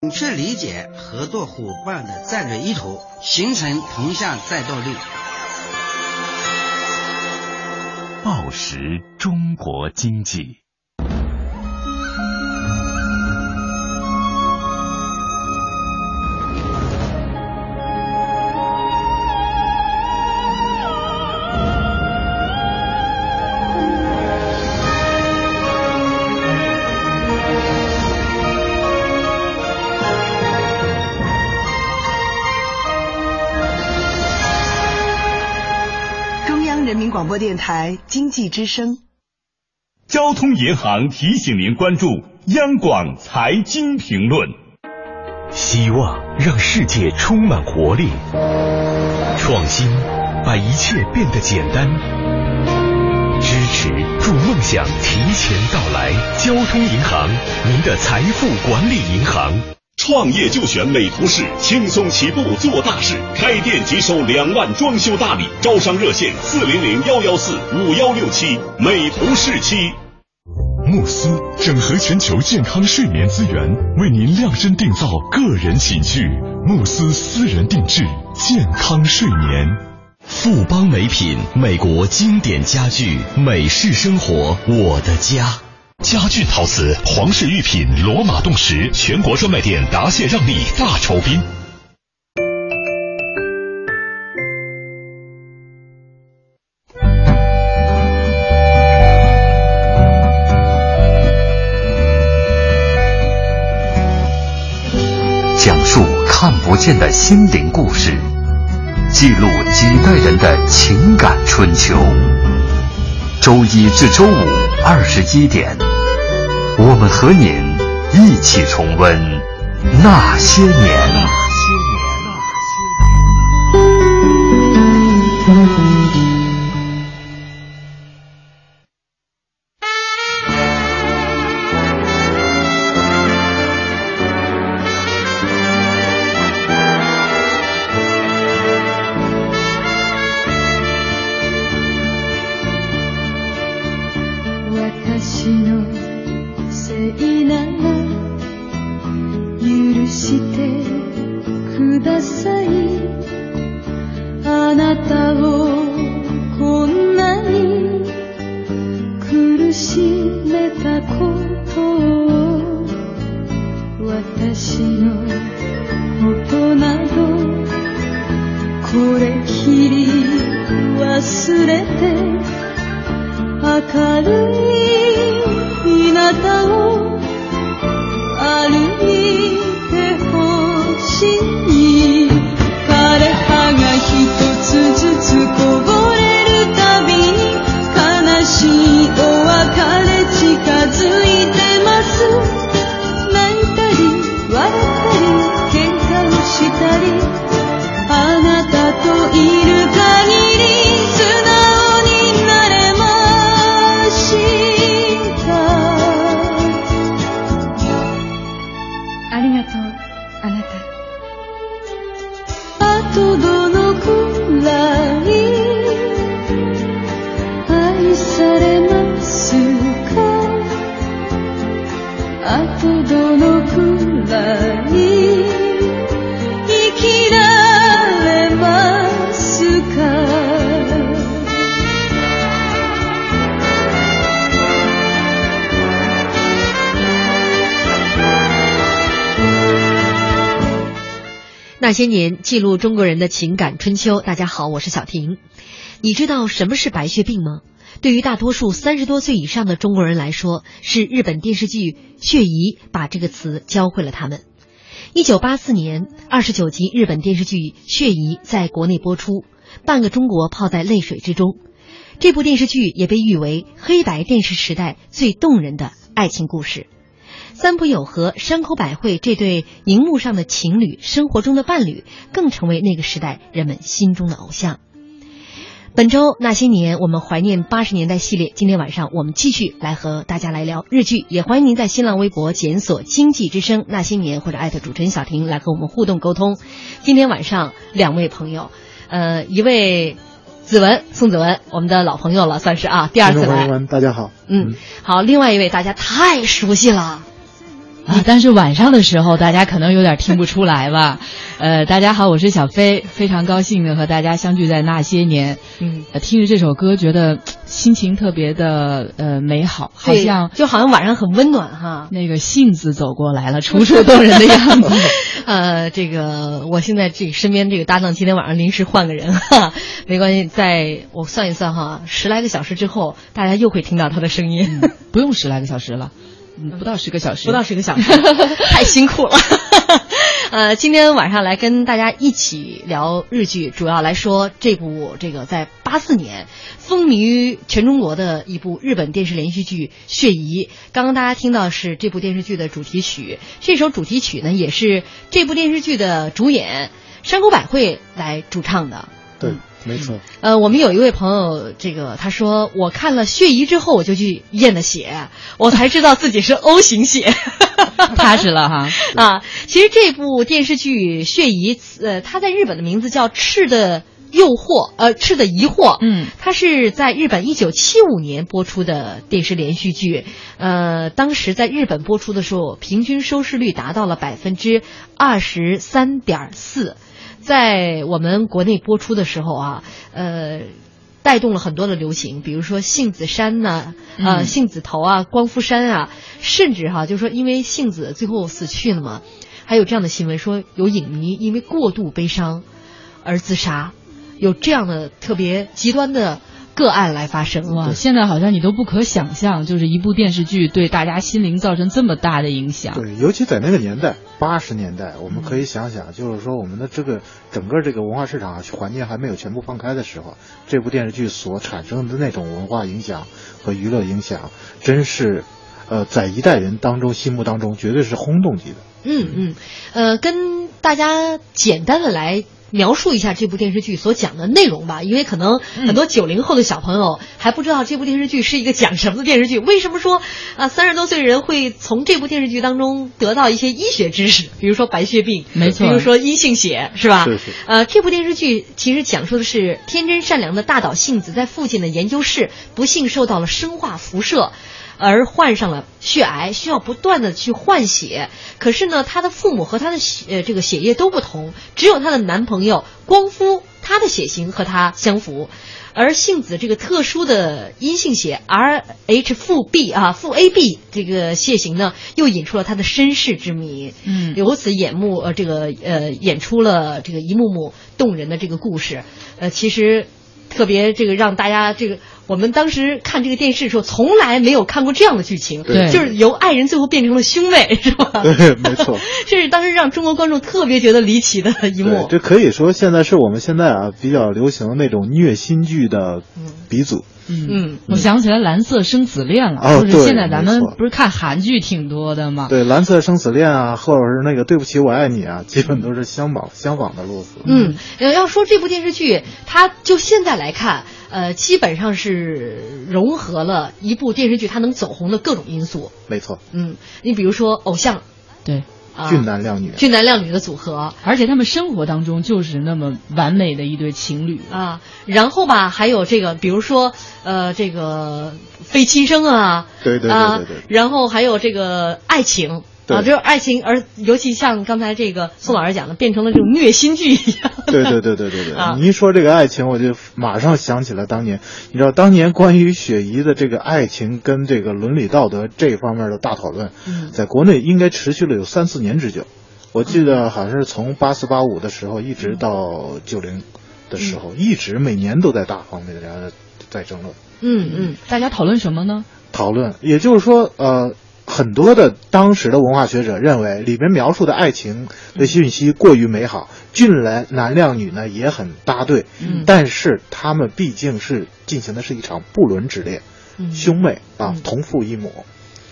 准确理解合作伙伴的战略意图，形成同向战斗力。报时中国经济。播电台经济之声，交通银行提醒您关注央广财经评论。希望让世界充满活力，创新把一切变得简单，支持助梦想提前到来。交通银行，您的财富管理银行。创业就选美图仕，轻松起步做大事。开店即收两万装修大礼，招商热线四零零幺幺四五幺六七。美图仕七。慕斯整合全球健康睡眠资源，为您量身定造个人寝具。慕斯私人定制健康睡眠。富邦美品，美国经典家具，美式生活，我的家。家俊陶瓷，皇室御品，罗马洞石，全国专卖店答谢让利大酬宾。讲述看不见的心灵故事，记录几代人的情感春秋。周一至周五二十一点，我们和您一起重温那些年。那些年，记录中国人的情感春秋。大家好，我是小婷。你知道什么是白血病吗？对于大多数三十多岁以上的中国人来说，是日本电视剧《血疑》把这个词教会了他们。一九八四年，二十九集日本电视剧《血疑》在国内播出，半个中国泡在泪水之中。这部电视剧也被誉为黑白电视时代最动人的爱情故事。三浦友和、山口百惠这对荧幕上的情侣，生活中的伴侣，更成为那个时代人们心中的偶像。本周那些年，我们怀念八十年代系列。今天晚上我们继续来和大家来聊日剧，也欢迎您在新浪微博检索“经济之声那些年”或者艾特主持人小婷来和我们互动沟通。今天晚上两位朋友，呃，一位子文宋子文，我们的老朋友了，算是啊，第二次来。大家好。嗯，好。另外一位大家太熟悉了。啊，但是晚上的时候大家可能有点听不出来吧。呃，大家好，我是小飞，非常高兴的和大家相聚在那些年。嗯，听着这首歌，觉得心情特别的呃美好，好像就好像晚上很温暖哈。那个杏子走过来了，楚楚动人的样子。呃，这个我现在这身边这个搭档今天晚上临时换个人哈，没关系，在我算一算哈，十来个小时之后，大家又会听到他的声音。不用十来个小时了。不到十个小时，不到十个小时，太辛苦了。呃，今天晚上来跟大家一起聊日剧，主要来说这部这个在八四年风靡于全中国的一部日本电视连续剧《血疑》。刚刚大家听到是这部电视剧的主题曲，这首主题曲呢也是这部电视剧的主演山口百惠来主唱的。对。没错，呃，我们有一位朋友，这个他说，我看了血疑之后，我就去验的血，我才知道自己是 O 型血，踏实了哈 啊。其实这部电视剧《血疑》，呃，它在日本的名字叫《赤的诱惑》，呃，《赤的疑惑》。嗯，它是在日本一九七五年播出的电视连续剧，呃，当时在日本播出的时候，平均收视率达到了百分之二十三点四。在我们国内播出的时候啊，呃，带动了很多的流行，比如说杏子山呐，呃，杏子头啊，光夫山啊，甚至哈，就是说因为杏子最后死去了嘛，还有这样的新闻说有影迷因为过度悲伤而自杀，有这样的特别极端的。个案来发生哇！现在好像你都不可想象，就是一部电视剧对大家心灵造成这么大的影响。对，尤其在那个年代，八十年代，我们可以想想，就是说我们的这个整个这个文化市场环境还没有全部放开的时候，这部电视剧所产生的那种文化影响和娱乐影响，真是，呃，在一代人当中心目当中绝对是轰动级的。嗯嗯，呃，跟大家简单的来。描述一下这部电视剧所讲的内容吧，因为可能很多九零后的小朋友还不知道这部电视剧是一个讲什么的电视剧。为什么说啊三十多岁的人会从这部电视剧当中得到一些医学知识？比如说白血病，没错，比如说阴性血，是吧？是是。呃，这部电视剧其实讲述的是天真善良的大岛幸子在父亲的研究室不幸受到了生化辐射。而患上了血癌，需要不断的去换血。可是呢，她的父母和她的血呃这个血液都不同，只有她的男朋友光夫，他的血型和她相符。而杏子这个特殊的阴性血 Rh 负 B 啊负 AB 这个血型呢，又引出了她的身世之谜。嗯，由此演目呃这个呃演出了这个一幕幕动人的这个故事。呃，其实特别这个让大家这个。我们当时看这个电视的时候，从来没有看过这样的剧情，就是由爱人最后变成了兄妹，是吧？对，没错。这是当时让中国观众特别觉得离奇的一幕。这可以说现在是我们现在啊比较流行的那种虐心剧的鼻祖。嗯，我想起来《蓝色生死恋》了，就是现在咱们不是看韩剧挺多的吗？对，《蓝色生死恋》啊，或者是那个《对不起，我爱你》啊，基本都是相仿相仿的路子。嗯，要说这部电视剧，它就现在来看。呃，基本上是融合了一部电视剧它能走红的各种因素。没错。嗯，你比如说偶像，对，俊男靓女，俊男靓女的组合，而且他们生活当中就是那么完美的一对情侣啊。然后吧，还有这个，比如说呃，这个非亲生啊，对对对对对。然后还有这个爱情。啊，就是爱情，而尤其像刚才这个宋老师讲的，变成了这种虐心剧一样。对对对对对对。啊，你一说这个爱情，我就马上想起了当年，你知道当年关于雪姨的这个爱情跟这个伦理道德这方面的大讨论，在国内应该持续了有三四年之久。我记得好像是从八四八五的时候一直到九零的时候，一直每年都在大方面的在争论。嗯嗯，大家讨论什么呢？讨论，也就是说，呃。很多的当时的文化学者认为，里面描述的爱情的信息过于美好，俊男男靓女呢也很搭对，但是他们毕竟是进行的是一场不伦之恋，兄妹啊同父异母，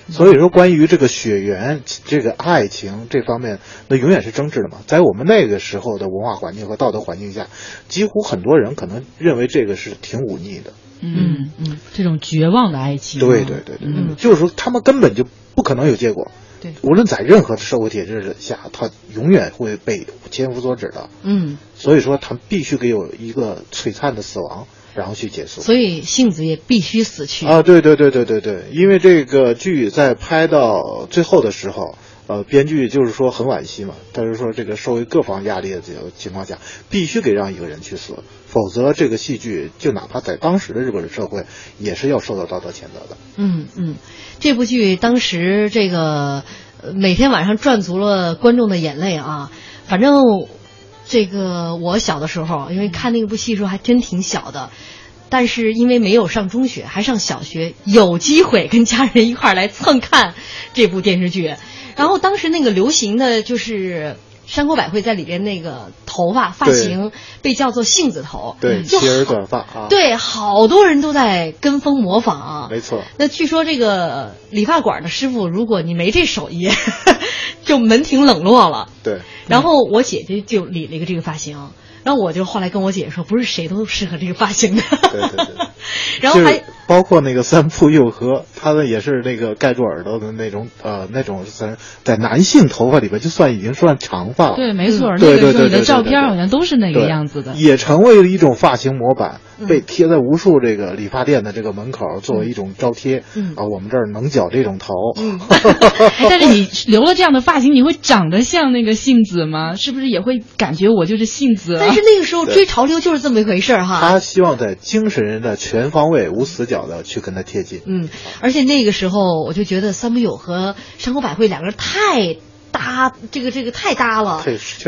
所以说关于这个血缘这个爱情这方面，那永远是争执的嘛。在我们那个时候的文化环境和道德环境下，几乎很多人可能认为这个是挺忤逆的。嗯嗯，这种绝望的爱情，对对对对，就是说他们根本就。不可能有结果，对，无论在任何的社会体制下，他永远会被千夫所指的。嗯，所以说他必须得有一个璀璨的死亡，然后去结束。所以杏子也必须死去啊！对对对对对对，因为这个剧在拍到最后的时候，呃，编剧就是说很惋惜嘛，但是说这个受各方压力的这个情况下，必须给让一个人去死，否则这个戏剧就哪怕在当时的日本社会，也是要受到道德谴责的。嗯嗯，这部剧当时这个每天晚上赚足了观众的眼泪啊，反正这个我小的时候，因为看那部戏的时候还真挺小的。但是因为没有上中学，还上小学，有机会跟家人一块儿来蹭看这部电视剧。然后当时那个流行的就是山口百惠在里边那个头发发型被叫做杏子头，对，齐耳短发啊，对，好多人都在跟风模仿。没错。那据说这个理发馆的师傅，如果你没这手艺，就门庭冷落了。对。然后我姐姐就理了一个这个发型。然后我就后来跟我姐姐说，不是谁都适合这个发型的。对对对。然后还包括那个三浦佑和，他的也是那个盖住耳朵的那种呃那种在在男性头发里边就算已经算长发了。对，没错。那个时候。你的照片好像都是那个样子的。也成为了一种发型模板，被贴在无数这个理发店的这个门口，作为一种招贴。嗯。啊，我们这儿能绞这种头。嗯。但是你留了这样的发型，你会长得像那个杏子吗？是不是也会感觉我就是杏子？但是那个时候追潮流就是这么一回事儿哈。他希望在精神人的全方位、无死角的去跟他贴近。嗯，而且那个时候我就觉得三木友和山口百惠两个人太搭，这个这个太搭了，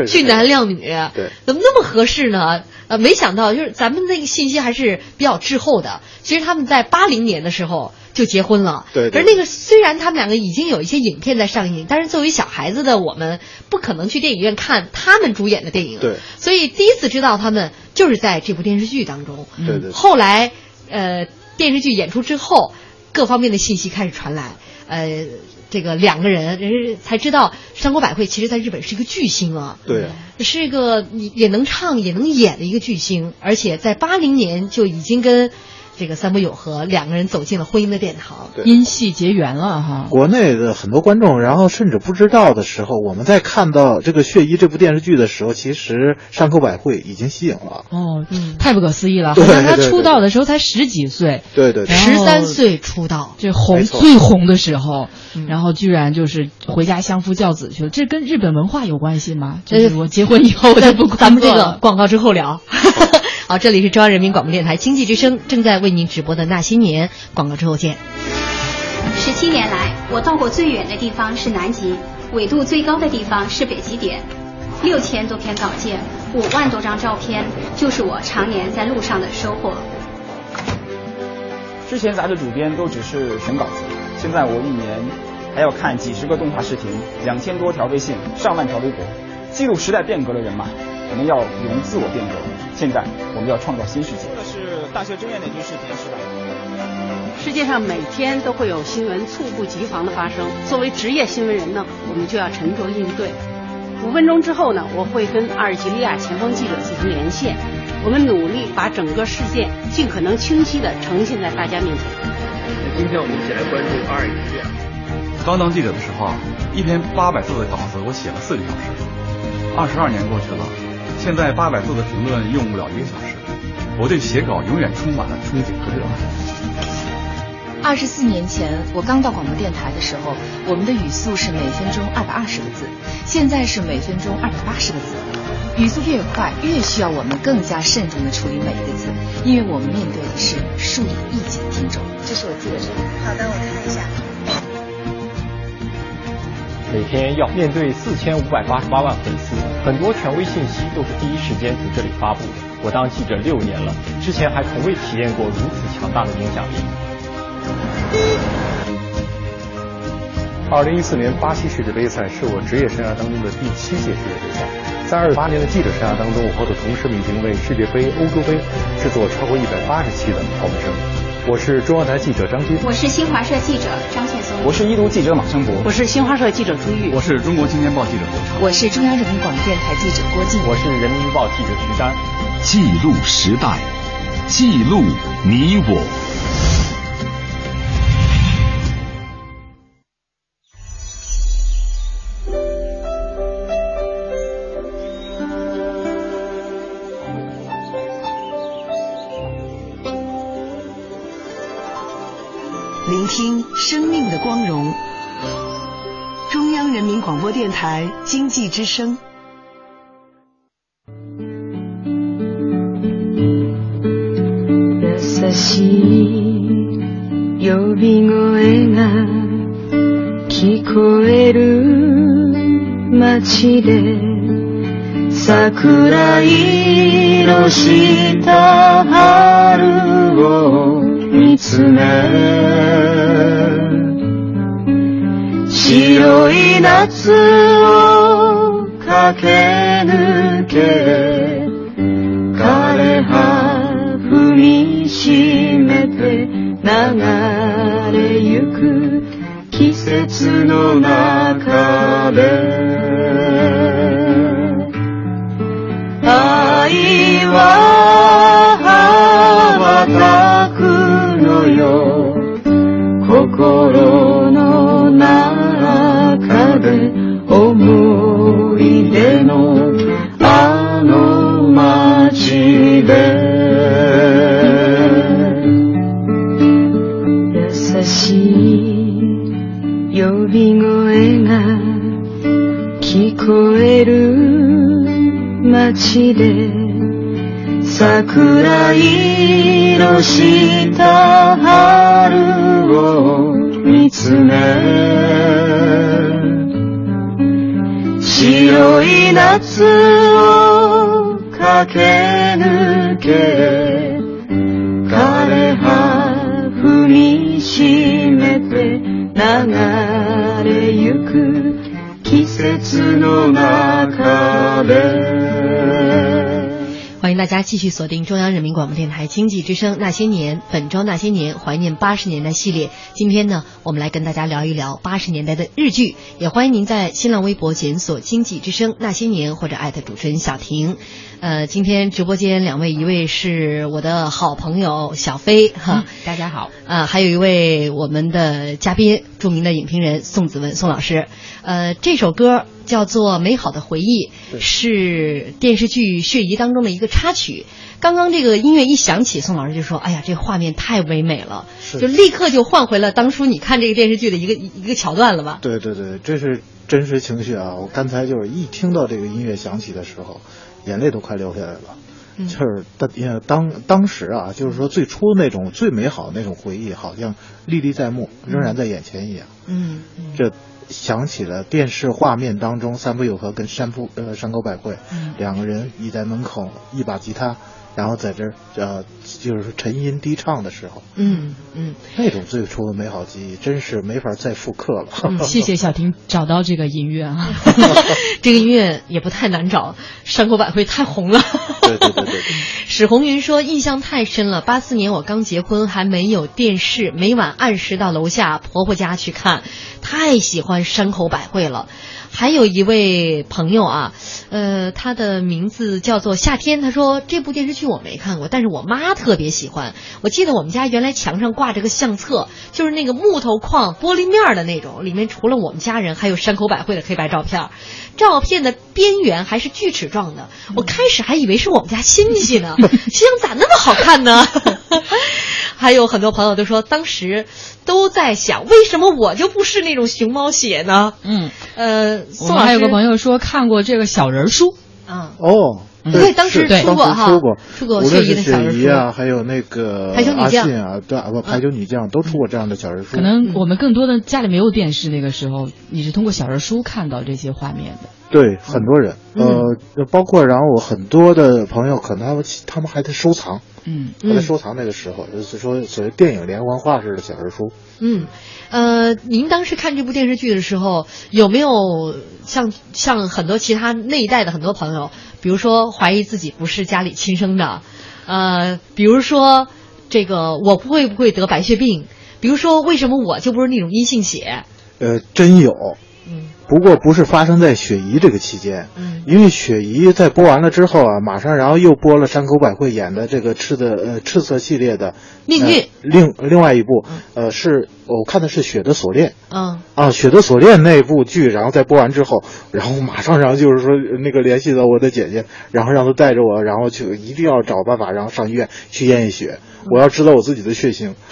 俊男靓女，对，怎么那么合适呢？呃，没想到就是咱们那个信息还是比较滞后的。其实他们在八零年的时候就结婚了，对。而那个虽然他们两个已经有一些影片在上映，但是作为小孩子的我们不可能去电影院看他们主演的电影，对。所以第一次知道他们就是在这部电视剧当中，对对。后来呃电视剧演出之后，各方面的信息开始传来，呃。这个两个人，人才知道山口百惠其实在日本是一个巨星啊，对，是一个也能唱也能演的一个巨星，而且在八零年就已经跟。这个三浦友和两个人走进了婚姻的殿堂，因戏结缘了哈。国内的很多观众，然后甚至不知道的时候，我们在看到这个《血衣》这部电视剧的时候，其实山口百惠已经吸引了。哦，嗯太不可思议了！好像他出道的时候才十几岁，对对，十三岁出道，这红最红的时候，然后居然就是回家相夫教子去了。这跟日本文化有关系吗？就是我结婚以后我就不咱们这个广告之后聊。好，这里是中央人民广播电台经济之声正在为您直播的那些年广告之后见。十七年来，我到过最远的地方是南极，纬度最高的地方是北极点，六千多篇稿件，五万多张照片，就是我常年在路上的收获。之前杂志主编都只是选稿子，现在我一年还要看几十个动画视频，两千多条微信，上万条微博，记录时代变革的人嘛。我们要永自我变革。现在我们要创造新世界。这是大学中院那句视频是吧？世界上每天都会有新闻猝不及防的发生，作为职业新闻人呢，我们就要沉着应对。五分钟之后呢，我会跟阿尔及利亚前方记者进行连线，我们努力把整个事件尽可能清晰地呈现在大家面前。今天我们一起来关注阿尔及利亚。刚当记者的时候，一篇八百字的稿子我写了四个小时，二十二年过去了。现在八百字的评论用不了一个小时，我对写稿永远充满了憧憬和热爱。二十四年前，我刚到广播电台的时候，我们的语速是每分钟二百二十个字，现在是每分钟二百八十个字。语速越快，越需要我们更加慎重的处理每一个字，因为我们面对的是数以亿计的听众。这是我记的证。好的，我看一下。每天要面对四千五百八十八万粉丝，很多权威信息都是第一时间从这里发布的。我当记者六年了，之前还从未体验过如此强大的影响力。二零一四年巴西世界杯赛是我职业生涯当中的第七届世界杯赛，在二十八年的记者生涯当中，我和我的同事们已经为世界杯、欧洲杯制作超过一百八十期的跑步声。我是中央台记者张军，我是新华社记者张宪松，我是一读记者马生博，我是新华社记者朱玉，我是中国青年报记者刘畅，我是中央人民广播电台记者郭靖，我是人民日报记者徐丹。记录时代，记录你我。台经济之声。優しい呼び声が聞こえる街で桜色した春を見つめ白い夏夏を駆け抜け枯葉踏みしめて流れゆく季節の中で。愛は羽ばたくのよ。心の中で。のあの街で。優しい呼び声が聞こえる街で。桜色した春を見つめ。白い夏を駆け抜け枯葉踏みしめて流れゆく季節の中で。欢迎大家继续锁定中央人民广播电台经济之声《那些年》，本周《那些年》怀念八十年代系列。今天呢，我们来跟大家聊一聊八十年代的日剧。也欢迎您在新浪微博检索“经济之声那些年”或者艾特主持人小婷。呃，今天直播间两位，一位是我的好朋友小飞哈，大家好啊，还有一位我们的嘉宾，著名的影评人宋子文宋老师。呃，这首歌叫做《美好的回忆》，是电视剧《血疑》当中的一个插曲。刚刚这个音乐一响起，宋老师就说：“哎呀，这画面太唯美了，就立刻就换回了当初你看这个电视剧的一个一个桥段了吧？”对对对，这是真实情绪啊！我刚才就是一听到这个音乐响起的时候，眼泪都快流下来了。嗯就是当当当时啊，就是说最初那种最美好的那种回忆，好像历历在目，仍然在眼前一样。嗯，这想起了电视画面当中三浦友和跟山浦呃山口百惠、嗯。两个人倚在门口，一把吉他，然后在这儿呃就是说沉吟低唱的时候，嗯嗯，那种最初的美好记忆，真是没法再复刻了。嗯，谢谢小婷找到这个音乐啊，这个音乐也不太难找，山口百惠太红了。对对对对对。史红云说印象太深了，八四年我刚结婚，还没有电视，每晚按时到楼下婆婆家去看，太喜欢山口百惠了。还有一位朋友啊，呃，他的名字叫做夏天。他说这部电视剧我没看过，但是我妈特别喜欢。我记得我们家原来墙上挂着个相册，就是那个木头框玻璃面的那种，里面除了我们家人，还有山口百惠的黑白照片。照片的边缘还是锯齿状的，我开始还以为是我们家亲戚呢，心想咋那么好看呢？还有很多朋友都说，当时都在想，为什么我就不是那种熊猫血呢？嗯，呃，我宋老师们还有个朋友说看过这个小人书，啊，哦，对当时出过哈出过，出过无论是血疑的小人书雪姨啊，还有那个排球女将。阿信啊，对啊，不，排球女将都出过这样的小人书。可能我们更多的家里没有电视，那个时候你是通过小人书看到这些画面的。对很多人，呃，包括然后我很多的朋友，可能他们他们还在收藏，嗯还在收藏那个时候，就是说所谓电影连环画式的小人书。嗯，呃，您当时看这部电视剧的时候，有没有像像很多其他那一代的很多朋友，比如说怀疑自己不是家里亲生的，呃，比如说这个我会不会得白血病，比如说为什么我就不是那种阴性血？呃，真有。嗯，不过不是发生在雪姨这个期间，嗯，因为雪姨在播完了之后啊，马上然后又播了山口百惠演的这个赤的呃赤色系列的命运呃另另外一部，呃是我看的是雪的锁链，嗯啊，《雪的锁链》那部剧，然后在播完之后，然后马上，然后就是说那个联系到我的姐姐，然后让她带着我，然后去一定要找办法，然后上医院去验一血。我要知道我自己的血型。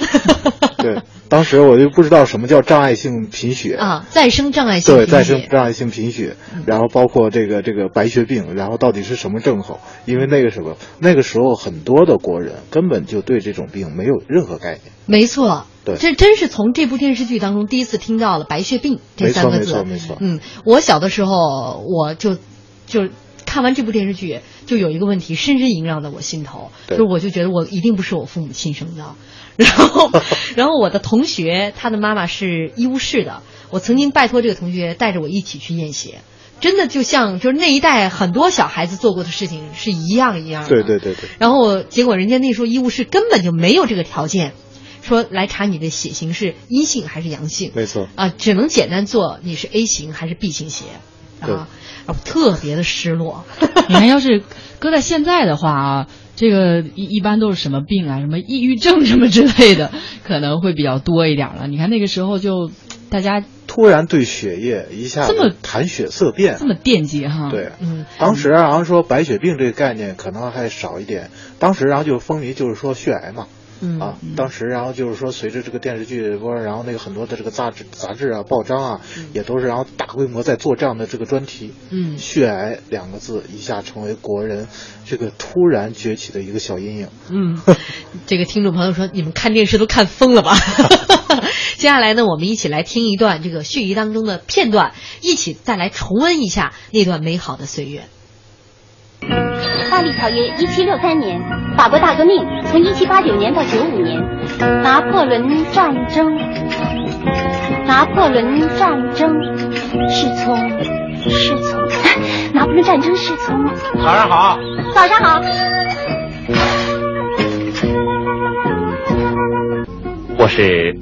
对，当时我就不知道什么叫障碍性贫血啊，再生障碍性对，再生障碍性贫血，然后包括这个这个白血病，然后到底是什么症候？因为那个什么，那个时候很多的国人根本就对这种病没有任何概念。没错，对，这真是从这部电视剧当中第一次听到了白血病这三个字。没错，没错，没错。嗯，我小的时候我就就。看完这部电视剧，就有一个问题深深萦绕在我心头，就是我就觉得我一定不是我父母亲生的。然后，然后我的同学他的妈妈是医务室的，我曾经拜托这个同学带着我一起去验血，真的就像就是那一代很多小孩子做过的事情是一样一样的。对对对对。然后结果人家那时候医务室根本就没有这个条件，说来查你的血型是阴性还是阳性。没错。啊，只能简单做你是 A 型还是 B 型血。啊。特别的失落。你看，要是搁在现在的话啊，这个一一般都是什么病啊，什么抑郁症什么之类的，可能会比较多一点了。你看那个时候就大家突然对血液一下这么谈血色变，这么惦记哈。对，嗯，当时然后说白血病这个概念可能还少一点，当时然后就风靡就是说血癌嘛。嗯啊，当时然后就是说，随着这个电视剧播，然后那个很多的这个杂志、杂志啊、报章啊，也都是然后大规模在做这样的这个专题。嗯，血癌两个字一下成为国人这个突然崛起的一个小阴影。嗯，这个听众朋友说，你们看电视都看疯了吧？接下来呢，我们一起来听一段这个血液当中的片段，一起再来重温一下那段美好的岁月。巴黎条约，一七六三年，法国大革命，从一七八九年到九五年，拿破仑战争，拿破仑战争是从是从 拿破仑战争是从。早上好，早上好，我是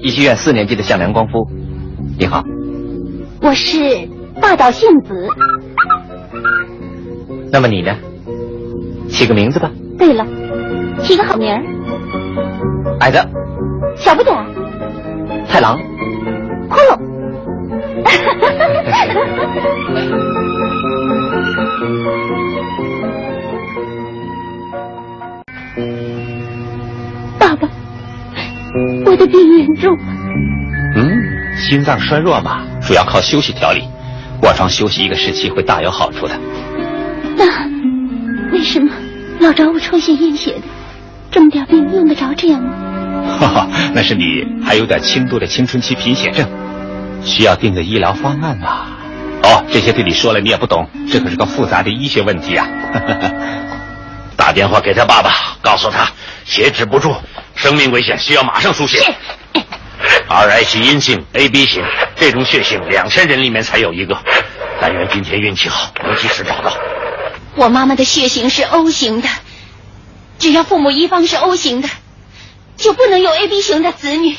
医学院四年级的向良光夫，你好，我是大岛幸子。那么你呢？起个名字吧。对了，起个好名儿。矮子。小不点儿。太郎。骷髅。爸爸，我的病严重。嗯，心脏衰弱嘛，主要靠休息调理。卧床休息一个时期会大有好处的。那为什么老找我抽血验血的？这么点病用得着这样吗？哈哈，那是你还有点轻度的青春期贫血症，需要定个医疗方案嘛。哦，这些对你说了你也不懂，这可是个复杂的医学问题啊。打电话给他爸爸，告诉他血止不住，生命危险，需要马上输血。Rh 阴性，AB 型，这种血型两千人里面才有一个。但愿今天运气好，能及时找到。我妈妈的血型是 O 型的，只要父母一方是 O 型的，就不能有 AB 型的子女，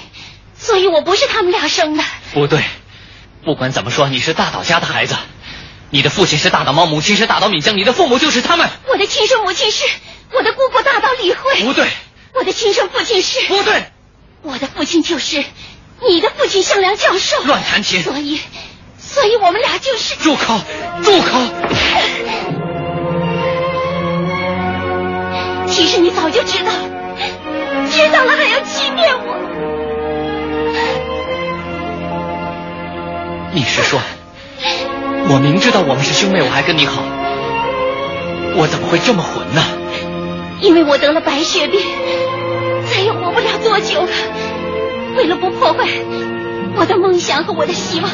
所以我不是他们俩生的。不对，不管怎么说，你是大岛家的孩子，你的父亲是大岛猫，母亲是大岛敏江，你的父母就是他们。我的亲生母亲是我的姑姑大岛李慧。不对，我的亲生父亲是。不对，我的父亲就是你的父亲向良教授。乱弹琴。所以，所以我们俩就是。住口！住口！早就知道，知道了还要欺骗我。你是说，我明知道我们是兄妹，我还跟你好，我怎么会这么混呢？因为我得了白血病，再也活不了多久了。为了不破坏我的梦想和我的希望，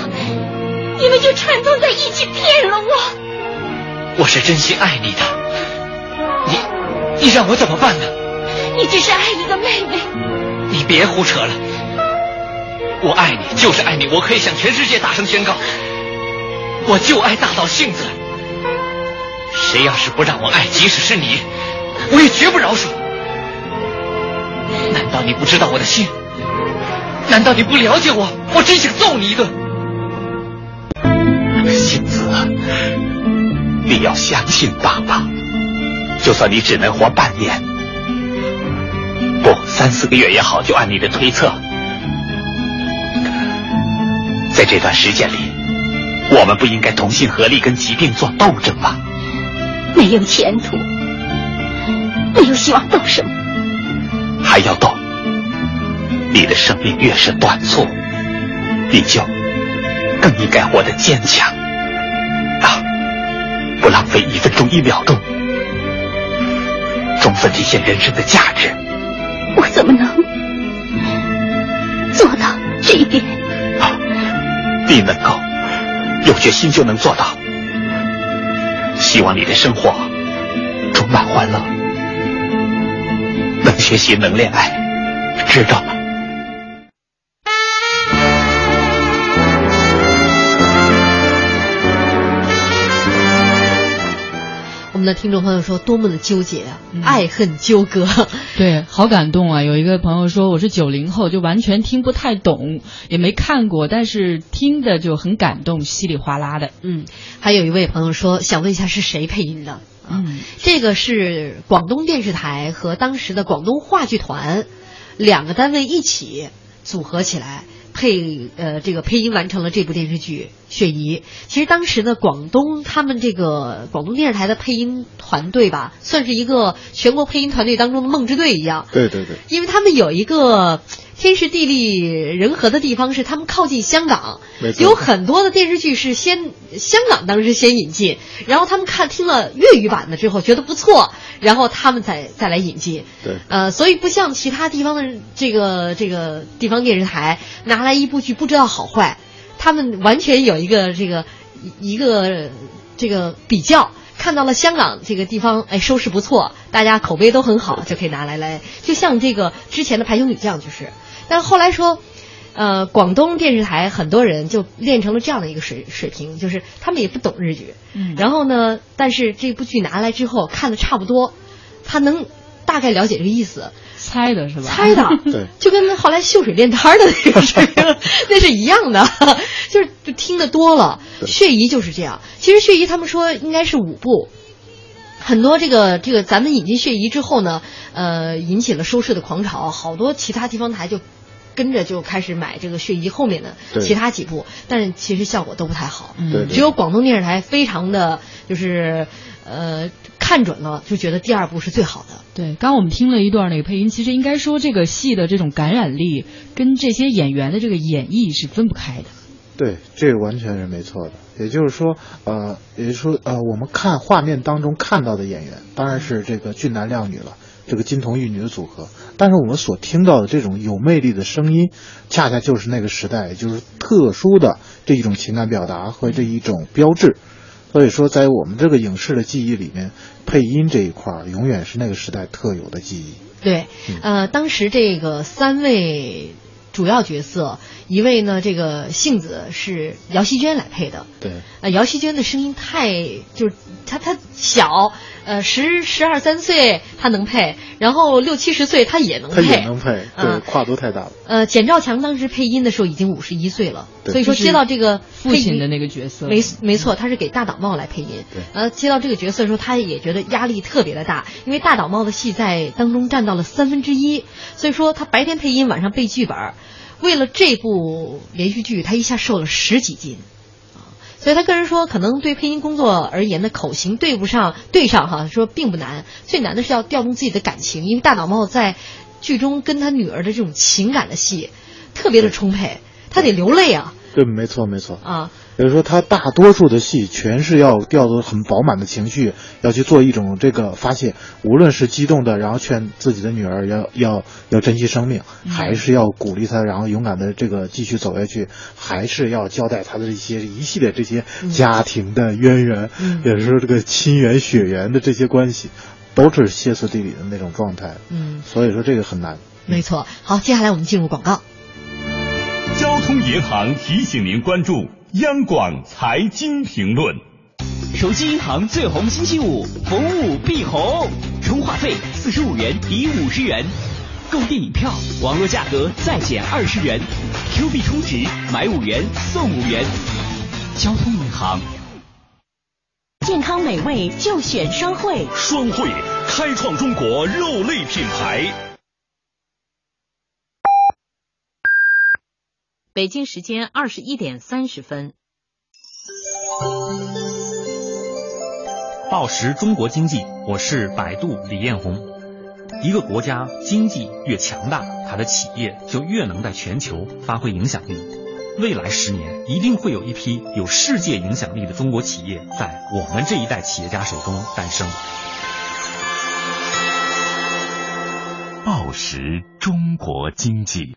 你们就串通在一起骗了我。我是真心爱你的，你你让我怎么办呢？你只是爱一个妹妹。你别胡扯了，我爱你就是爱你，我可以向全世界大声宣告，我就爱大岛幸子。谁要是不让我爱，即使是你，我也绝不饶恕。难道你不知道我的心？难道你不了解我？我真想揍你一顿。幸子，你要相信爸爸，就算你只能活半年，不三四个月也好，就按你的推测，在这段时间里，我们不应该同心合力跟疾病做斗争吗？没有前途，没有希望，斗什么？还要斗。你的生命越是短促，你就更应该活得坚强啊！不浪费一分钟一秒钟，充分这些人生的价值。我怎么能做到这一点？啊，你能够有决心就能做到。希望你的生活充满欢乐，能学习，能恋爱，知道吗？们的听众朋友说，多么的纠结啊，爱恨纠葛。对，好感动啊！有一个朋友说，我是九零后，就完全听不太懂，也没看过，但是听的就很感动，稀里哗啦的。嗯，还有一位朋友说，想问一下是谁配音的？嗯，这个是广东电视台和当时的广东话剧团两个单位一起组合起来。配呃，这个配音完成了这部电视剧《雪姨》。其实当时呢，广东他们这个广东电视台的配音团队吧，算是一个全国配音团队当中的梦之队一样。对对对，因为他们有一个天时地利人和的地方，是他们靠近香港，有很多的电视剧是先香港当时先引进，然后他们看听了粤语版的之后觉得不错。然后他们再再来引进，对，呃，所以不像其他地方的这个这个地方电视台拿来一部剧不知道好坏，他们完全有一个这个一个这个比较，看到了香港这个地方哎收视不错，大家口碑都很好，就可以拿来来，就像这个之前的《排球女将》就是，但后来说。呃，广东电视台很多人就练成了这样的一个水水平，就是他们也不懂日语，嗯，然后呢，但是这部剧拿来之后看的差不多，他能大概了解这个意思，猜的是吧？猜的，对，就跟后来秀水练摊的那个水平，那是一样的，就是就听得多了。血疑就是这样，其实血疑他们说应该是五部，很多这个这个咱们引进血疑之后呢，呃，引起了收视的狂潮，好多其他地方台就。跟着就开始买这个血姨后面的其他几部，但是其实效果都不太好。对，只有广东电视台非常的就是呃看准了，就觉得第二部是最好的。对，刚我们听了一段那个配音，其实应该说这个戏的这种感染力跟这些演员的这个演绎是分不开的。对，这个完全是没错的。也就是说，呃，也就是说，呃，我们看画面当中看到的演员，当然是这个俊男靓女了。这个金童玉女的组合，但是我们所听到的这种有魅力的声音，恰恰就是那个时代，也就是特殊的这一种情感表达和这一种标志。所以说，在我们这个影视的记忆里面，配音这一块儿永远是那个时代特有的记忆。对，呃，当时这个三位主要角色，一位呢，这个杏子是姚希娟来配的。对，呃，姚希娟的声音太就是她她小。呃，十十二三岁他能配，然后六七十岁他也能配，他也能配，对，跨度太大了。呃，简兆强当时配音的时候已经五十一岁了，所以说接到这个父亲的那个角色，没没错，他是给大岛茂来配音。对，呃，接到这个角色的时候，他也觉得压力特别的大，因为大岛茂的戏在当中占到了三分之一，所以说他白天配音，晚上背剧本，为了这部连续剧，他一下瘦了十几斤。所以他个人说，可能对配音工作而言的口型对不上，对上哈，说并不难，最难的是要调动自己的感情，因为大脑猫在剧中跟他女儿的这种情感的戏，特别的充沛，他得流泪啊。对，没错，没错啊。比如说，他大多数的戏全是要调动很饱满的情绪，要去做一种这个发泄，无论是激动的，然后劝自己的女儿要要要珍惜生命，还是要鼓励她，然后勇敢的这个继续走下去，还是要交代他的这些一系列这些家庭的渊源，也是说这个亲缘血缘的这些关系，都是歇斯底里的那种状态。嗯，所以说这个很难。没错。好，接下来我们进入广告。交通银行提醒您关注。央广财经评论，手机银行最红星期五，逢五必红，充话费四十五元抵五十元，购电影票网络价格再减二十元，Q 币充值买五元送五元。交通银行，健康美味就选双汇，双汇开创中国肉类品牌。北京时间二十一点三十分。报时中国经济，我是百度李彦宏。一个国家经济越强大，它的企业就越能在全球发挥影响力。未来十年，一定会有一批有世界影响力的中国企业在我们这一代企业家手中诞生。报时中国经济，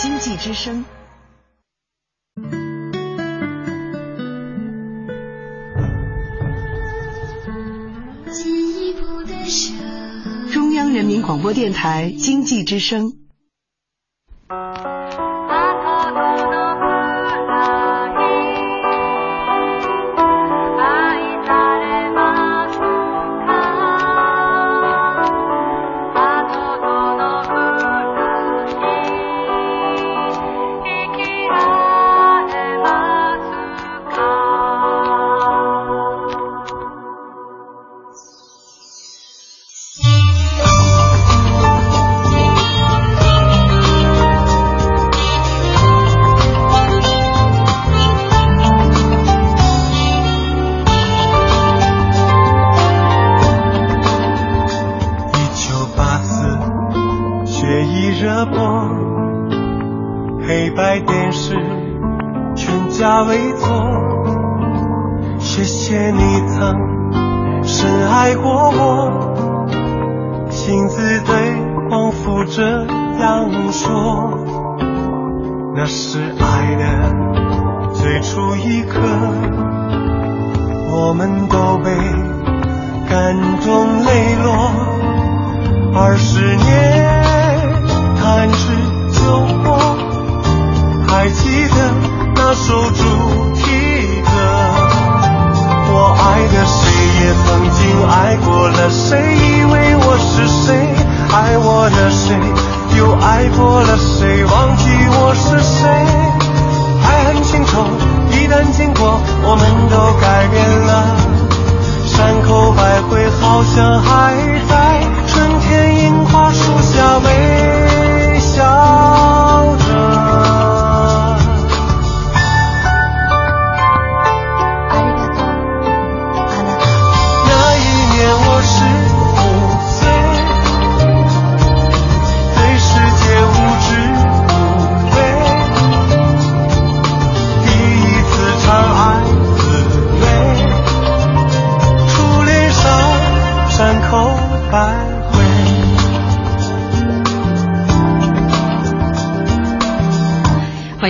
经济之声。中央人民广播电台经济之声。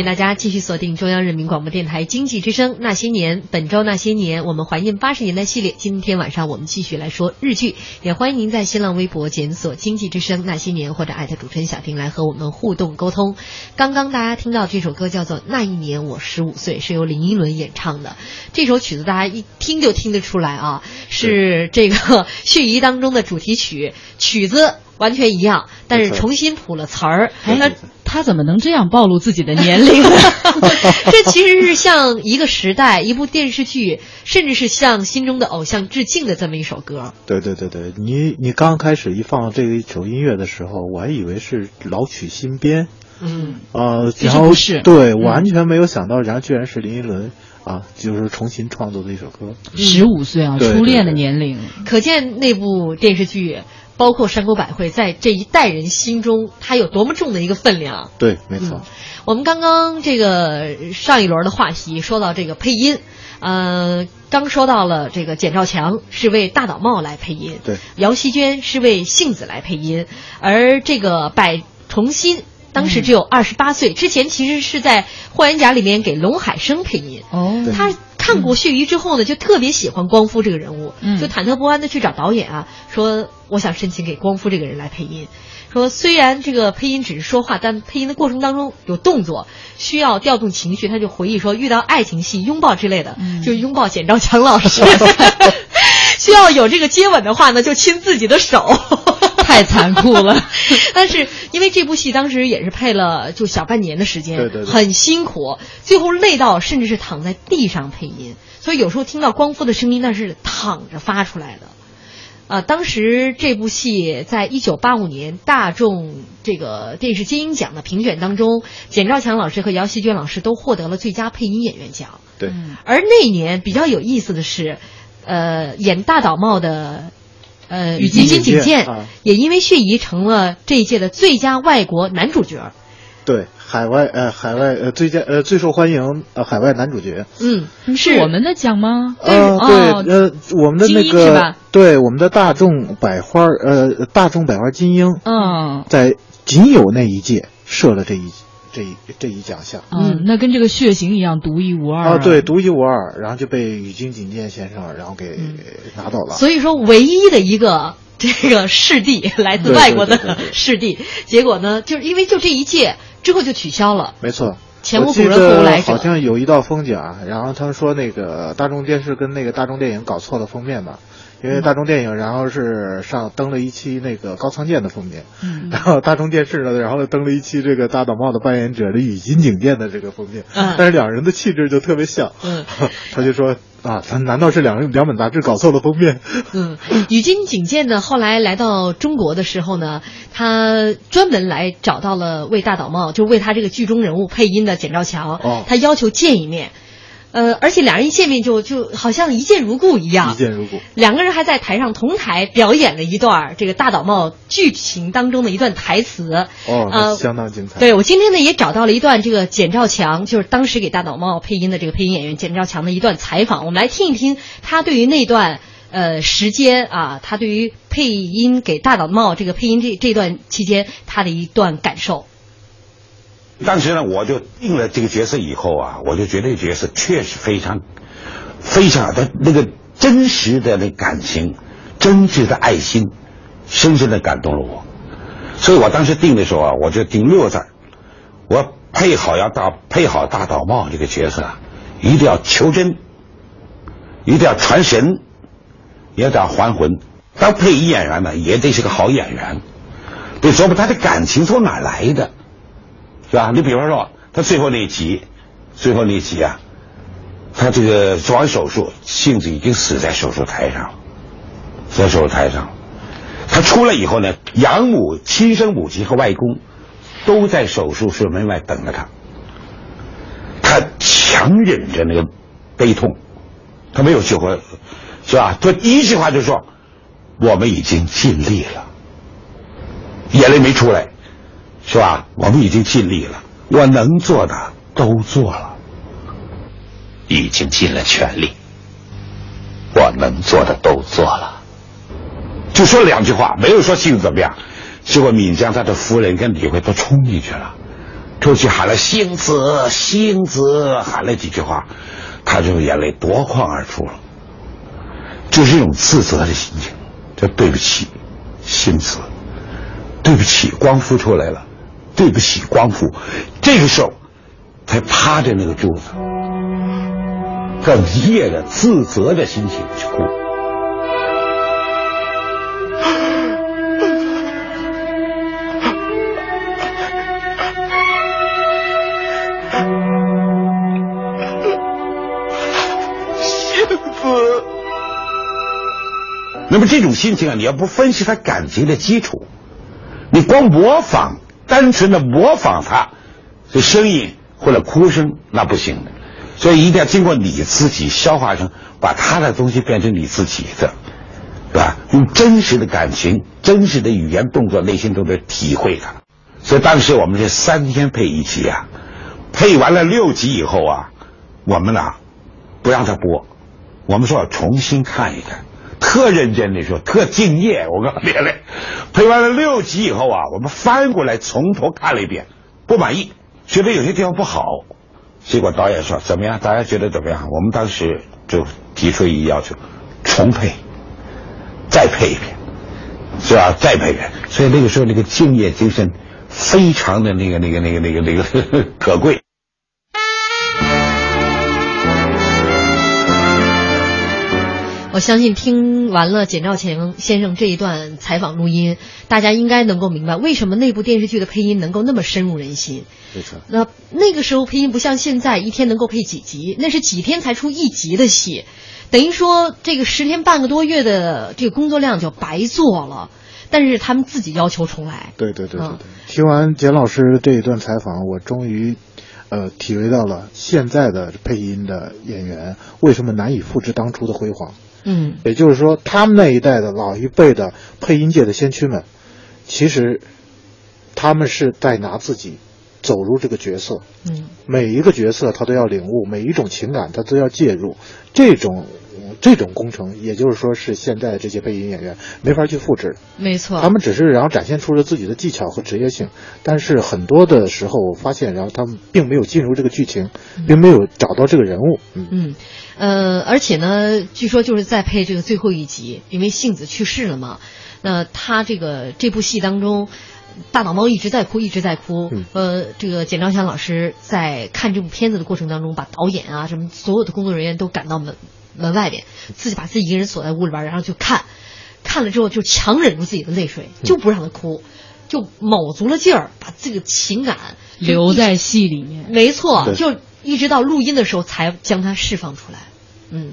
迎大家继续锁定中央人民广播电台经济之声那些年，本周那些年，我们怀念八十年代系列。今天晚上我们继续来说日剧，也欢迎您在新浪微博检索“经济之声那些年”或者艾特主持人小婷来和我们互动沟通。刚刚大家听到这首歌叫做《那一年我十五岁》，是由林依轮演唱的。这首曲子大家一听就听得出来啊，是这个《血疑》当中的主题曲，曲子完全一样，但是重新谱了词儿。他怎么能这样暴露自己的年龄？这其实是向一个时代、一部电视剧，甚至是向心中的偶像致敬的这么一首歌。对对对对，你你刚开始一放这一首音乐的时候，我还以为是老曲新编。嗯。呃，然后是对，完全没有想到，然后居然是林依轮啊，就是重新创作的一首歌。十五岁啊，初恋的年龄，可见那部电视剧。包括山口百惠在这一代人心中，它有多么重的一个分量？对，没错。我们刚刚这个上一轮的话题说到这个配音，呃，刚说到了这个简兆强是为大岛茂来配音，对，姚希娟是为杏子来配音，而这个百重新当时只有二十八岁，之前其实是在《霍元甲》里面给龙海生配音。哦，他。看过《血鱼》之后呢，就特别喜欢光夫这个人物，就忐忑不安的去找导演啊，说我想申请给光夫这个人来配音。说虽然这个配音只是说话，但配音的过程当中有动作，需要调动情绪。他就回忆说，遇到爱情戏、拥抱之类的，就拥抱简兆强老师；需要有这个接吻的话呢，就亲自己的手。太残酷了，但是因为这部戏当时也是配了就小半年的时间，对对，很辛苦，最后累到甚至是躺在地上配音，所以有时候听到光夫的声音那是躺着发出来的。啊，当时这部戏在一九八五年大众这个电视金鹰奖的评选当中，简兆强老师和姚希娟老师都获得了最佳配音演员奖。对，而那年比较有意思的是。呃，演大岛茂的。呃，宇津井井健啊也因为血疑成了这一届的最佳外国男主角。对，海外呃海外呃最佳呃最受欢迎呃海外男主角。嗯，是我们的奖吗？呃，哦对，呃，我们的那个，对，我们的大众百花，呃，大众百花金鹰，嗯在仅有那一届设了这一这一这一奖项。嗯，那跟这个血型一样独一无二啊，对，独一无二，然后就被宇津井健先生然后给拿走了。所以说，唯一的一个这个视帝来自外国的视帝，结果呢，就是因为就这一届之后就取消了。没错，前无古人后无来者好像有一道风景啊，然后他们说那个大众电视跟那个大众电影搞错了封面嘛，因为大众电影然后是上登了一期那个高仓健的封面，嗯。然后大众电视呢，然后登了一期这个大岛茂的扮演者的宇津井健的这个封面，嗯。但是两人的气质就特别像，嗯，他就说啊，他难道是两人两本杂志搞错了封面？嗯，宇津井健呢，后来来到中国的时候呢，他专门来找到了为大岛茂，就为他这个剧中人物配音的简兆强，哦。他要求见一面。呃，而且两人一见面就就好像一见如故一样，一见如故。两个人还在台上同台表演了一段这个大岛茂剧情当中的一段台词。哦，呃相当精彩。对我今天呢也找到了一段这个简兆强，就是当时给大岛茂配音的这个配音演员简兆强的一段采访，我们来听一听他对于那段呃时间啊，他对于配音给大岛茂这个配音这这段期间他的一段感受。当时呢，我就定了这个角色以后啊，我就觉得这个角色确实非常、非常的那个真实的那感情、真挚的爱心，深深的感动了我。所以我当时定的时候啊，我就定六个字我配好要大配好大岛茂这个角色啊，一定要求真，一定要传神，也得要还魂。当配音演员呢，也得是个好演员，得琢磨他的感情从哪来的。是吧？你比方说，他最后那一集，最后那一集啊，他这个做完手术，杏子已经死在手术台上了，死在手术台上。他出来以后呢，养母、亲生母亲和外公都在手术室门外等着他。他强忍着那个悲痛，他没有去回，是吧？他一句话就说：“我们已经尽力了。”眼泪没出来。是吧？我们已经尽力了，我能做的都做了，已经尽了全力，我能做的都做了。就说两句话，没有说杏子怎么样。结果闵江他的夫人跟李慧都冲进去了，出去喊了星子，星子，喊了几句话，他就眼泪夺眶而出了，就是一种自责的心情，就对不起星子，对不起光复出来了。对不起，光复。这个时候，才趴着那个柱子，哽咽的、自责的心情去哭。幸福。那么这种心情啊，你要不分析他感情的基础，你光模仿。单纯的模仿他，这声音或者哭声那不行的，所以一定要经过你自己消化成，把他的东西变成你自己的，对吧？用真实的感情、真实的语言、动作、内心都得体会它。所以当时我们是三天配一集啊，配完了六集以后啊，我们呢不让他播，我们说要重新看一看。特认真的说，特敬业。我告诉你嘞，配完了六集以后啊，我们翻过来从头看了一遍，不满意，觉得有些地方不好。结果导演说怎么样？大家觉得怎么样？我们当时就提出一要求，重配，再配一遍，是吧？再配一遍。所以那个时候那个敬业精神非常的那个那个那个那个那个 可贵。我相信听完了简兆前先生这一段采访录音，大家应该能够明白为什么那部电视剧的配音能够那么深入人心。没错。那那个时候配音不像现在一天能够配几集，那是几天才出一集的戏，等于说这个十天半个多月的这个工作量就白做了。但是他们自己要求重来。对对对对对。听完简老师这一段采访，我终于。呃，体会到了现在的配音的演员为什么难以复制当初的辉煌。嗯，也就是说，他们那一代的老一辈的配音界的先驱们，其实他们是在拿自己走入这个角色，嗯，每一个角色他都要领悟，每一种情感他都要介入，这种这种工程，也就是说是现在的这些配音演员没法去复制的。没错，他们只是然后展现出了自己的技巧和职业性，但是很多的时候我发现，然后他们并没有进入这个剧情，并没有找到这个人物。嗯嗯，呃，而且呢，据说就是在配这个最后一集，因为杏子去世了嘛，那他这个这部戏当中。大脑猫一直在哭，一直在哭。嗯、呃，这个简兆祥老师在看这部片子的过程当中，把导演啊什么所有的工作人员都赶到门门外边，自己把自己一个人锁在屋里边，然后就看，看了之后就强忍住自己的泪水，就不让他哭，就卯足了劲儿把这个情感留在戏里面。没错，就一直到录音的时候才将它释放出来。嗯。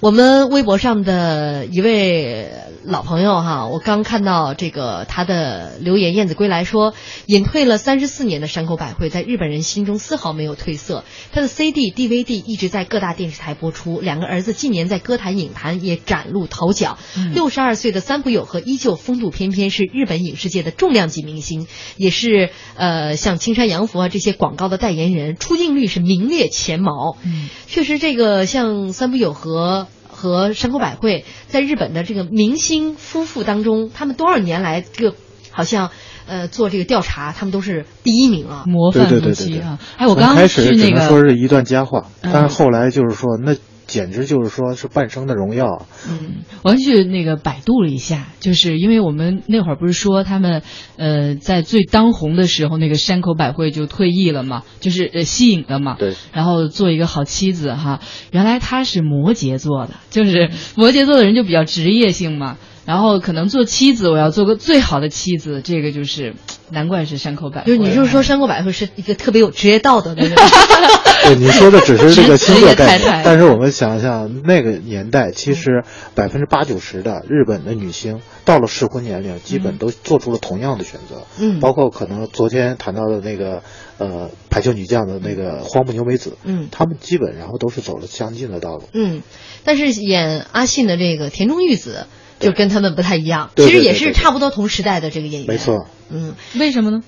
我们微博上的一位老朋友哈，我刚看到这个他的留言，燕子归来说，隐退了三十四年的山口百惠，在日本人心中丝毫没有褪色。他的 CD、DVD 一直在各大电视台播出，两个儿子近年在歌坛、影坛也崭露头角。六十二岁的三浦友和依旧风度翩翩，是日本影视界的重量级明星，也是呃像青山洋服啊这些广告的代言人，出镜率是名列前茅。嗯，确实，这个像三浦友和。和山口百惠在日本的这个明星夫妇当中，他们多少年来这个好像呃做这个调查，他们都是第一名啊，模范夫妻啊。哎，我刚刚开始只能说是一段佳话，但是后来就是说那。简直就是说是半生的荣耀。嗯，我去那个百度了一下，就是因为我们那会儿不是说他们呃在最当红的时候，那个山口百惠就退役了嘛，就是呃吸引了嘛。对。然后做一个好妻子哈，原来她是摩羯座的，就是摩羯座的人就比较职业性嘛。然后可能做妻子，我要做个最好的妻子，这个就是难怪是山口百惠。就是你就是说山口百惠是一个特别有职业道德的人。对，你说的只是这个星座概念，但是我们想想那个年代，其实百分之八九十的日本的女星到了适婚年龄，基本都做出了同样的选择。嗯，包括可能昨天谈到的那个呃排球女将的那个荒木牛美子，嗯，他们基本然后都是走了相近的道路。嗯，但是演阿信的这个田中裕子。就跟他们不太一样，其实也是差不多同时代的这个演员。没错，嗯，为什么呢？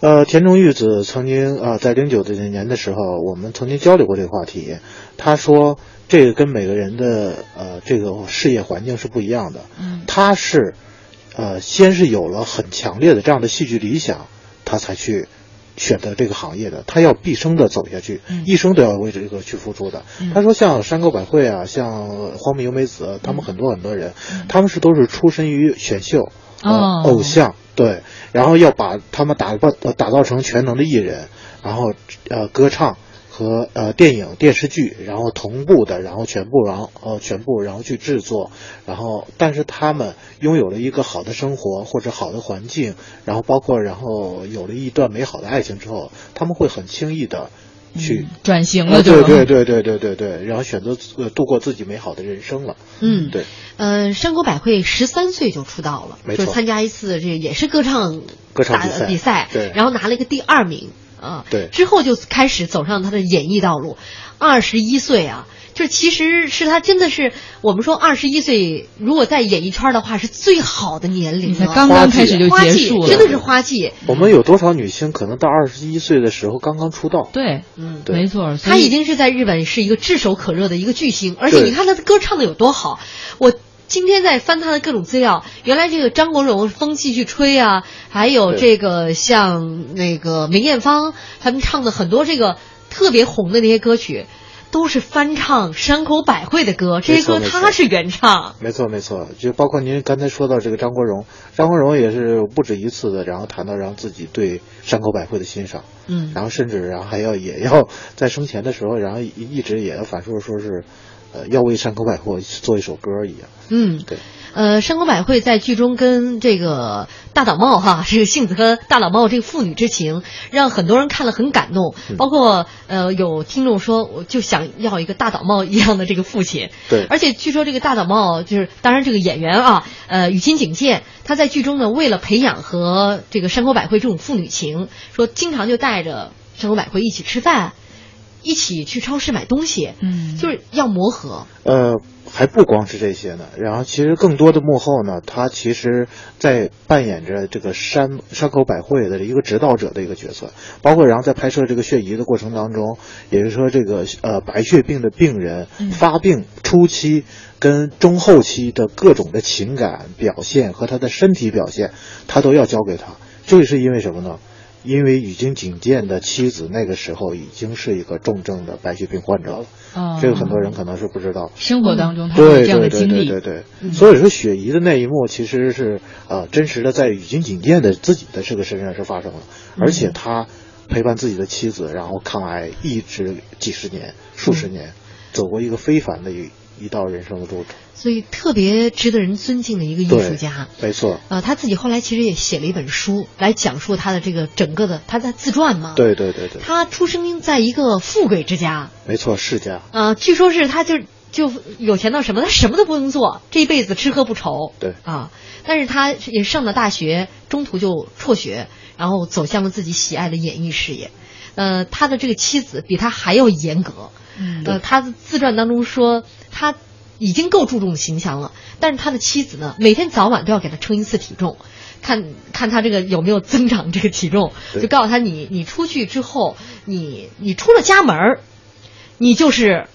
呃，田中裕子曾经啊，在零九的年的时候，我们曾经交流过这个话题。他说，这个跟每个人的呃这个事业环境是不一样的。嗯，他是呃先是有了很强烈的这样的戏剧理想，他才去。选择这个行业的，他要毕生的走下去，一生都要为这个去付出的。他说，像山口百惠啊，像荒木由美子，他们很多很多人，他们是都是出身于选秀，哦，偶像，对，然后要把他们打扮打造成全能的艺人，然后呃歌唱。和呃电影电视剧，然后同步的，然后全部，然后呃全部，然后去制作，然后但是他们拥有了一个好的生活或者好的环境，然后包括然后有了一段美好的爱情之后，他们会很轻易的去转型了，对对对对对对对，然后选择呃度过自己美好的人生了。嗯，对。呃，山口百惠十三岁就出道了，就参加一次这也是歌唱歌唱比赛，对，然后拿了一个第二名。啊，对，之后就开始走上他的演艺道路。二十一岁啊，就其实是他真的是我们说二十一岁，如果在演艺圈的话是最好的年龄了。刚刚开始就结束了，真的是花季。我们有多少女星可能到二十一岁的时候刚刚出道？对，嗯，没错，她已经是在日本是一个炙手可热的一个巨星，而且你看她的歌唱的有多好，我。今天在翻他的各种资料，原来这个张国荣风继续吹啊，还有这个像那个梅艳芳他们唱的很多这个特别红的那些歌曲，都是翻唱山口百惠的歌，这些歌他是原唱。没错没错，就包括您刚才说到这个张国荣，张国荣也是不止一次的，然后谈到让自己对山口百惠的欣赏，嗯，然后甚至然后还要也要在生前的时候，然后一直也要反复说是。呃，要为山口百惠做一首歌一样。嗯，对。呃，山口百惠在剧中跟这个大岛茂哈，这个杏子和大岛茂这个父女之情，让很多人看了很感动。包括呃，有听众说，我就想要一个大岛茂一样的这个父亲。对。而且据说这个大岛茂就是，当然这个演员啊，呃，羽津井健，他在剧中呢，为了培养和这个山口百惠这种父女情，说经常就带着山口百惠一起吃饭。一起去超市买东西，嗯，就是要磨合。呃，还不光是这些呢，然后其实更多的幕后呢，他其实在扮演着这个山山口百惠的一个指导者的一个角色，包括然后在拍摄这个血疑的过程当中，也就是说这个呃白血病的病人发病初期跟中后期的各种的情感表现和他的身体表现，他都要交给他。这是因为什么呢？因为宇津井健的妻子那个时候已经是一个重症的白血病患者。了，哦。这个很多人可能是不知道。生活当中他这样的对经历，对对对。对对，所以说雪姨的那一幕其实是呃真实的在宇津井健的自己的这个身上是发生了，嗯。而且他陪伴自己的妻子，然后抗癌一直几十年、数十年，走过一个非凡的一一道人生的路程。所以特别值得人尊敬的一个艺术家。没错，啊、他自己后来其实也写了一本书来讲述他的这个整个的他在自传嘛。对对对对，他出生在一个富贵之家，没错，世家。啊，据说是他就就有钱到什么，他什么都不用做，这一辈子吃喝不愁。对啊，但是他也上了大学，中途就辍学，然后走向了自己喜爱的演艺事业。呃，他的这个妻子比他还要严格。嗯呃，他的自传当中说，他已经够注重形象了，但是他的妻子呢，每天早晚都要给他称一次体重。看看他这个有没有增长这个体重，就告诉他你你出去之后，你你出了家门儿，你就是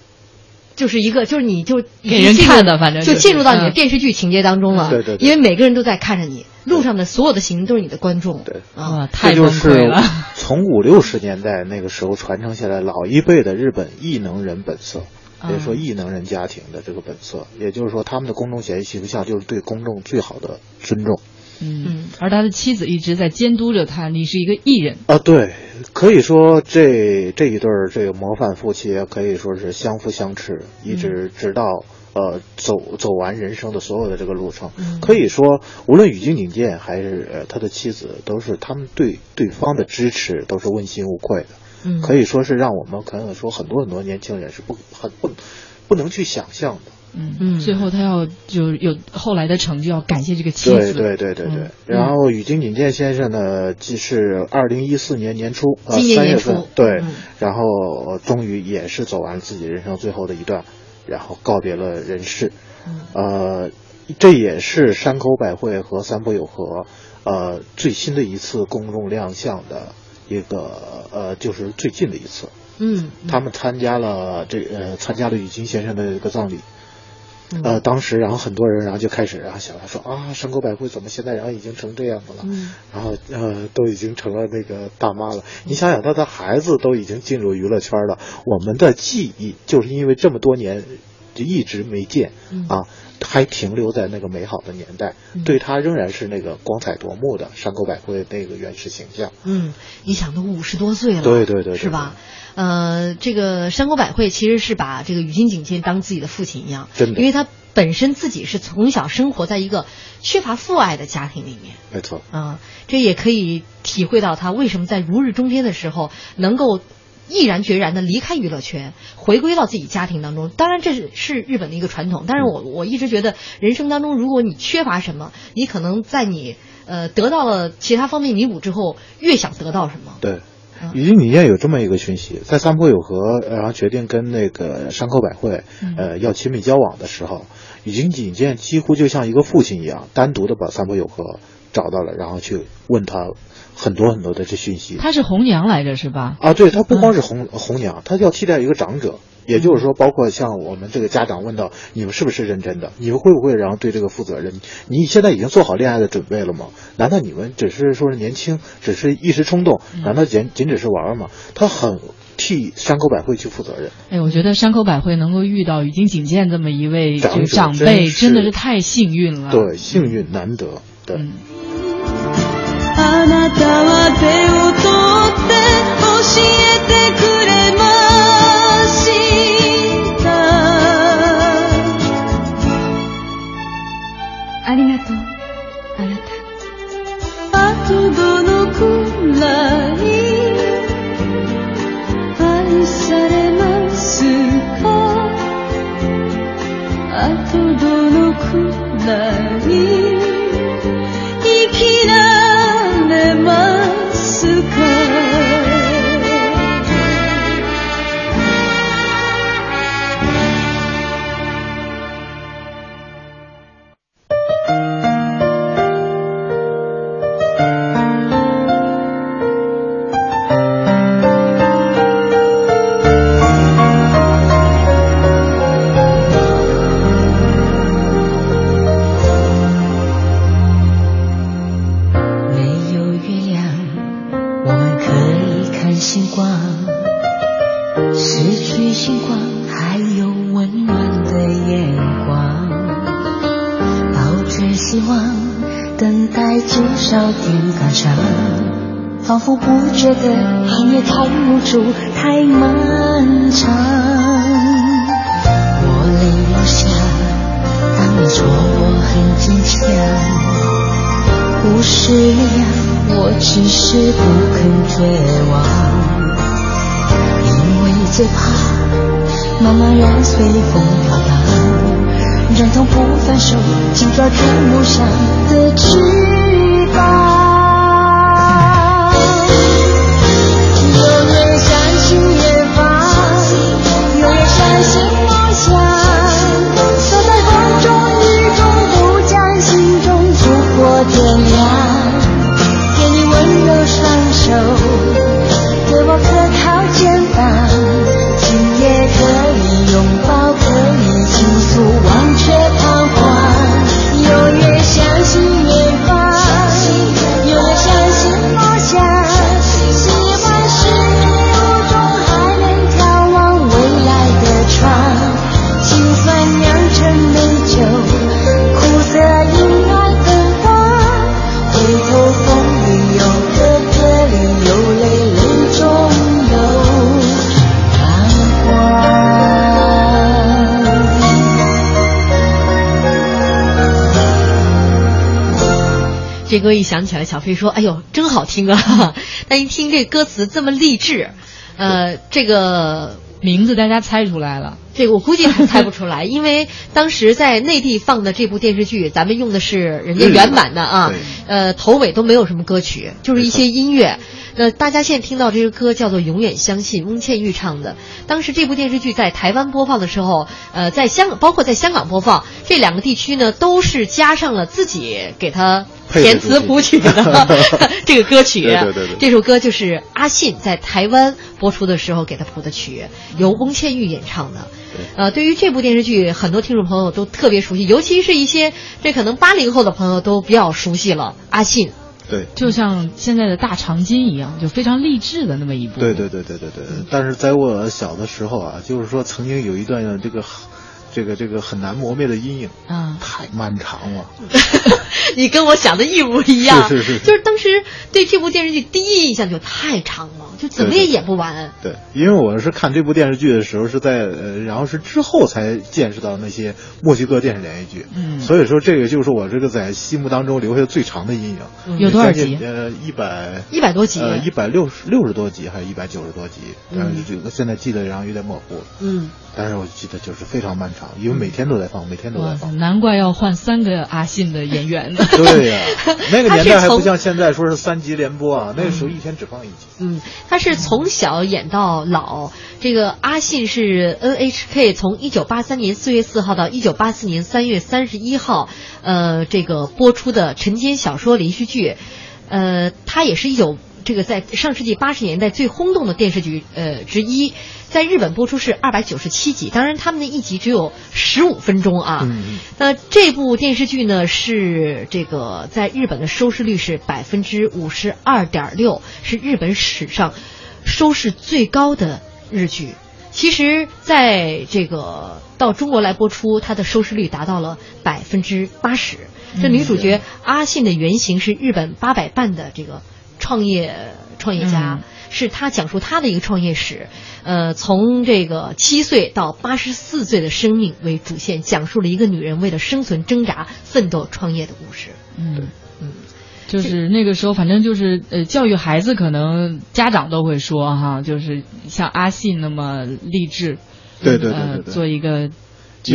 就是一个就是你就给人看的反正就就是进入到你的嗯。电视剧情节当中了，对对对。因为每个人都在看着你，路上的所有的行人都是你的观众，对。啊，太就是溃了。从五六十年代那个时候传承下来老一辈的日本异能人本色，啊。也就是说异能人家庭的这个本色，也就是说他们的公众形形象就是对公众最好的尊重。嗯，而他的妻子一直在监督着他，你是一个艺人。啊，对，可以说这这一对儿这个模范夫妻啊可以说是相扶相持，一直直到呃走走完人生的所有的这个路程。嗯可以说，无论宇津井健还是呃他的妻子，都是他们对对方的支持都是问心无愧的。嗯可以说是让我们可能说很多很多年轻人是不很不不能去想象的。嗯嗯，最后他要就有后来的成就，要感谢这个妻子。对对对对对。嗯然后宇津井健先生呢，既是二零一四年年初，呃，今年年三月份初，对，嗯然后呃终于也是走完了自己人生最后的一段，然后告别了人世。嗯呃，这也是山口百惠和三浦友和呃最新的一次公众亮相的一个呃，就是最近的一次。嗯，他们参加了这呃参加了宇津先生的这个葬礼。嗯呃，当时然后很多人然后就开始然后想说啊，山口百惠怎么现在然后已经成这样子了，嗯然后呃都已经成了那个大妈了。你想想，她的孩子都已经进入娱乐圈了，我们的记忆就是因为这么多年就一直没见、嗯啊，还停留在那个美好的年代，嗯对他仍然是那个光彩夺目的山口百惠那个原始形象。嗯，你想都五十多岁了，对对对对是吧？呃，这个山口百惠其实是把这个宇津井健当自己的父亲一样，真的因为他本身自己是从小生活在一个缺乏父爱的家庭里面。没错，啊、这也可以体会到他为什么在如日中天的时候能够毅然决然的离开娱乐圈，回归到自己家庭当中。当然，这是是日本的一个传统。但是我我一直觉得，人生当中如果你缺乏什么，你可能在你呃得到了其他方面弥补之后，越想得到什么。对。宇津井健有这么一个讯息，在三浦友和然后决定跟那个山口百惠呃要亲密交往的时候，宇津井健几乎就像一个父亲一样，单独的把三浦友和找到了，然后去问他很多很多的这讯息。她是红娘来着是吧？啊，对他不光是红、红娘，他要替代一个长者，也就是说，包括像我们这个家长问到你们是不是认真的，你们会不会然后对这个负责任？你现在已经做好恋爱的准备了吗？难道你们只是说是年轻，只是一时冲动？难道仅仅只是玩玩吗？他很替山口百惠去负责任。哎，我觉得山口百惠能够遇到宇津井健这么一位长长辈，真真的是太幸运了。对，幸运难得。对。あくない生きられますか？仿佛不觉得寒夜太无助，太漫长。我泪流下，当你说我很坚强，不是那样，我只是不肯绝望。因为最怕慢慢让随风飘荡，忍痛不放手，紧抓住梦想的翅膀。双这歌一响起来，小飞说：“哎呦，真好听啊！” 但一听这歌词这么励志，呃，这个名字大家猜出来了。这个我估计还猜不出来，因为当时在内地放的这部电视剧，咱们用的是人家原版的啊，呃，头尾都没有什么歌曲，就是一些音乐。那大家现在听到这个歌叫做《永远相信》，翁倩玉唱的。当时这部电视剧在台湾播放的时候，呃，在香港，包括在香港播放，这两个地区呢，都是加上了自己给他填词谱曲的 这个歌曲。对对对，这首歌就是阿信在台湾播出的时候给他谱的曲，由翁倩玉演唱的。呃，对于这部电视剧，很多听众朋友都特别熟悉，尤其是一些这可能八零后的朋友都比较熟悉了。阿信，对，就像现在的大长今一样，就非常励志的那么一部。对对对对对对。但是在我小的时候啊，就是说曾经有一段这个。这个这个很难磨灭的阴影啊，太漫长了。你跟我想的一模一样，是是是，就是当时对这部电视剧第一印象就太长了，就怎么也演不完。对，因为我是看这部电视剧的时候是在呃，然后是之后才见识到那些墨西哥电视连续剧，嗯，所以说这个就是我这个在心目当中留下最长的阴影。有多少集？呃，一百一百多集，呃，一百六十六十多集还是一百九十多集？但是这个现在记得然后有点模糊了。嗯，但是我记得就是非常漫长。因为每天都在放，每天都在放，难怪要换三个阿信的演员呢。对呀，那个年代还不像现在说是三集连播啊，那个时候一天只放一集。嗯，他是从小演到老。这个阿信是 NHK 从一九八三年四月四号到一九八四年三月三十一号，呃，这个播出的晨间小说连续剧。呃，他也是一九这个在上世纪八十年代最轰动的电视剧呃之一。在日本播出是二百九十七集，当然他们的一集只有十五分钟啊。嗯。那这部电视剧呢是这个在日本的收视率是百分之五十二点六，是日本史上收视最高的日剧。其实，在这个到中国来播出，它的收视率达到了百分之八十。这女主角阿信的原型是日本八百伴的这个创业创业家。是他讲述他的一个创业史，呃，从这个七岁到八十四岁的生命为主线，讲述了一个女人为了生存挣扎、奋斗、创业的故事。嗯嗯，就是那个时候，反正就是呃，教育孩子，可能家长都会说哈，就是像阿信那么励志，对对对对，做一个。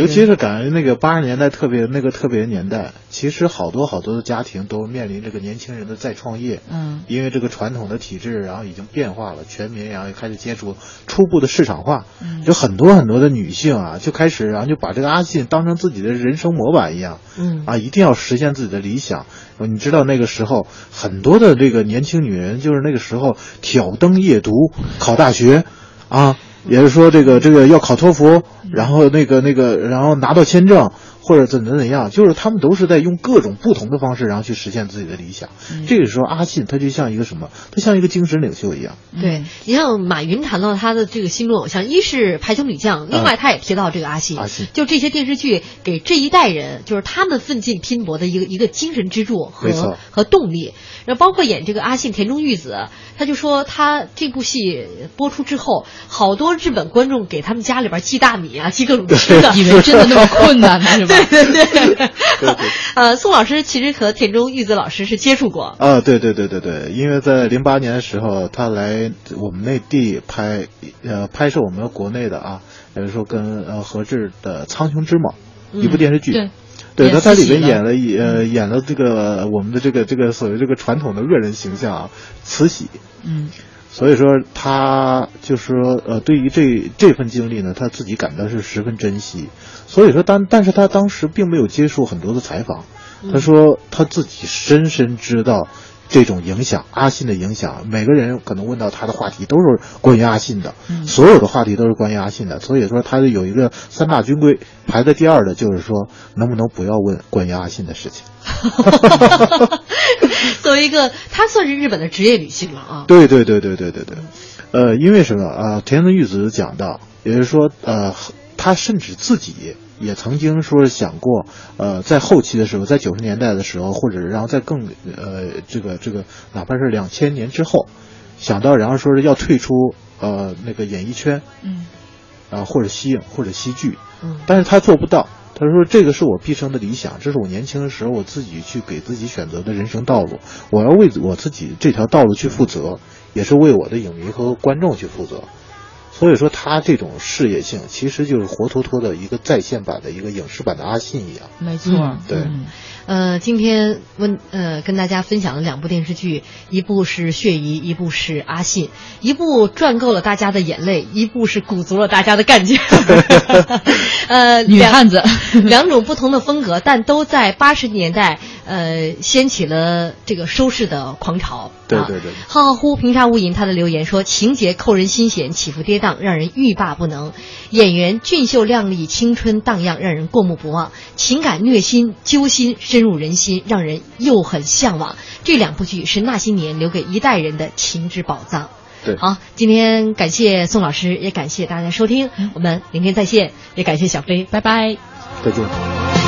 尤其是赶上那个八十年代特别那个特别年代，其实好多好多的家庭都面临这个年轻人的再创业。嗯，因为这个传统的体制，然后已经变化了，全民然后开始接触初步的市场化。嗯，有很多很多的女性啊，就开始然后就把这个阿信当成自己的人生模板一样。嗯，啊，一定要实现自己的理想。你知道那个时候很多的这个年轻女人，就是那个时候挑灯夜读考大学，啊。也是说，这个这个要考托福，然后那个那个，然后拿到签证，或者怎怎怎样，就是他们都是在用各种不同的方式，然后去实现自己的理想。嗯这个时候，阿信他就像一个什么？他像一个精神领袖一样。对你像马云谈到他的这个心中偶像，一是排球女将，另外他也提到这个阿信。阿信就这些电视剧给这一代人，就是他们奋进拼搏的一个一个精神支柱和和动力。然后包括演这个阿信田中裕子，他就说他这部戏播出之后，好多日本观众给他们家里边寄大米啊，寄各种吃的，以为真的那么困难呢，是吧？对对对。呃，宋老师其实和田中裕子老师是接触过。啊，对对对对对，因为在零八年的时候，他来我们内地拍，呃，拍摄我们国内的啊，比如说跟呃何志的《苍穹之梦》一部电视剧。对对，演他在里面演了一呃演了这个我们的这个这个所谓这个传统的恶人形象啊，慈禧。嗯，所以说他就是说呃，对于这这份经历呢，他自己感到是十分珍惜。所以说当但是他当时并没有接受很多的采访，他说他自己深深知道。这种影响，阿信的影响，每个人可能问到他的话题都是关于阿信的，嗯所有的话题都是关于阿信的，所以说他有一个三大军规，排在第二的就是说能不能不要问关于阿信的事情。作为一个，她算是日本的职业女性了啊。对对对对对对对，呃，因为什么啊？田中裕子讲到，也就是说，呃，他甚至自己也曾经说想过，呃，在后期的时候，在九十年代的时候，或者然后在更呃这个这个，哪怕是两千年之后，想到然后说是要退出呃那个演艺圈，嗯，啊或者西影或者戏剧，嗯，但是他做不到。他说：“这个是我毕生的理想，这是我年轻的时候我自己去给自己选择的人生道路。我要为我自己这条道路去负责，也是为我的影迷和观众去负责。所以说，他这种事业性其实就是活脱脱的一个在线版的一个影视版的阿信一样。没错，嗯对。嗯呃，今天问呃跟大家分享了两部电视剧，一部是《血疑》，一部是《阿信》，一部赚够了大家的眼泪，一部是鼓足了大家的干劲。呃，女汉子，两种不同的风格，但都在八十年代呃掀起了这个收视的狂潮。啊对对对。浩浩乎平沙无垠，他的留言说：“情节扣人心弦，起伏跌宕，让人欲罢不能；演员俊秀靓丽，青春荡漾，让人过目不忘；情感虐心揪心，深入人心，让人又很向往。”这两部剧是那些年留给一代人的情之宝藏。对，好，今天感谢宋老师，也感谢大家收听，我们明天再见，也感谢小飞，拜拜，再见。